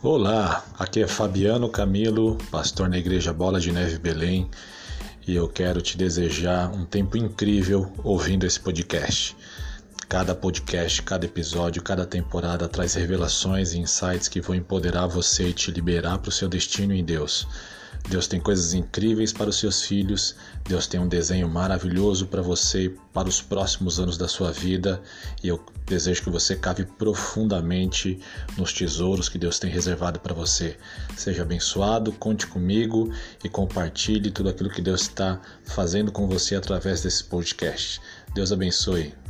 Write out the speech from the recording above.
Olá, aqui é Fabiano Camilo, pastor na Igreja Bola de Neve Belém, e eu quero te desejar um tempo incrível ouvindo esse podcast. Cada podcast, cada episódio, cada temporada traz revelações e insights que vão empoderar você e te liberar para o seu destino em Deus. Deus tem coisas incríveis para os seus filhos, Deus tem um desenho maravilhoso para você e para os próximos anos da sua vida, e eu desejo que você cave profundamente nos tesouros que Deus tem reservado para você. Seja abençoado, conte comigo e compartilhe tudo aquilo que Deus está fazendo com você através desse podcast. Deus abençoe.